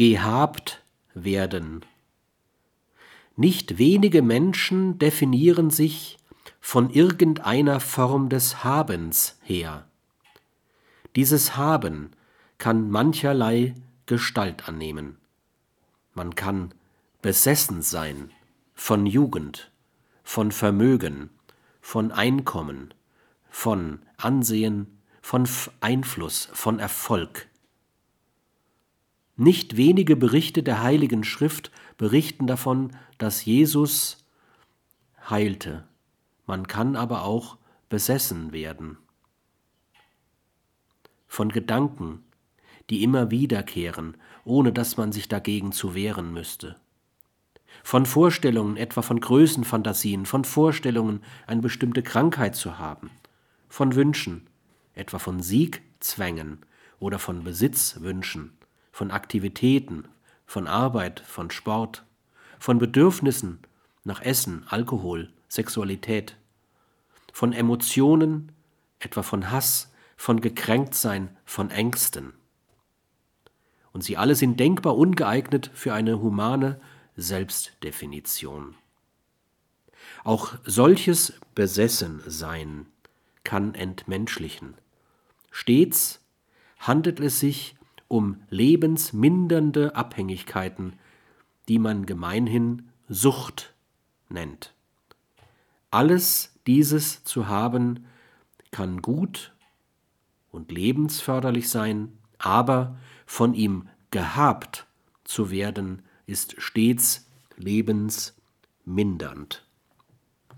gehabt werden. Nicht wenige Menschen definieren sich von irgendeiner Form des Habens her. Dieses Haben kann mancherlei Gestalt annehmen. Man kann besessen sein von Jugend, von Vermögen, von Einkommen, von Ansehen, von Einfluss, von Erfolg. Nicht wenige Berichte der Heiligen Schrift berichten davon, dass Jesus heilte. Man kann aber auch besessen werden. Von Gedanken, die immer wiederkehren, ohne dass man sich dagegen zu wehren müsste. Von Vorstellungen, etwa von Größenfantasien, von Vorstellungen, eine bestimmte Krankheit zu haben, von Wünschen, etwa von Siegzwängen oder von Besitzwünschen, von Aktivitäten, von Arbeit, von Sport, von Bedürfnissen nach Essen, Alkohol, Sexualität, von Emotionen, etwa von Hass, von Gekränktsein, von Ängsten. Und sie alle sind denkbar ungeeignet für eine humane Selbstdefinition. Auch solches Besessensein kann entmenschlichen. Stets handelt es sich um lebensmindernde Abhängigkeiten, die man gemeinhin Sucht nennt. Alles dieses zu haben kann gut und lebensförderlich sein, aber von ihm gehabt zu werden ist stets lebensmindernd.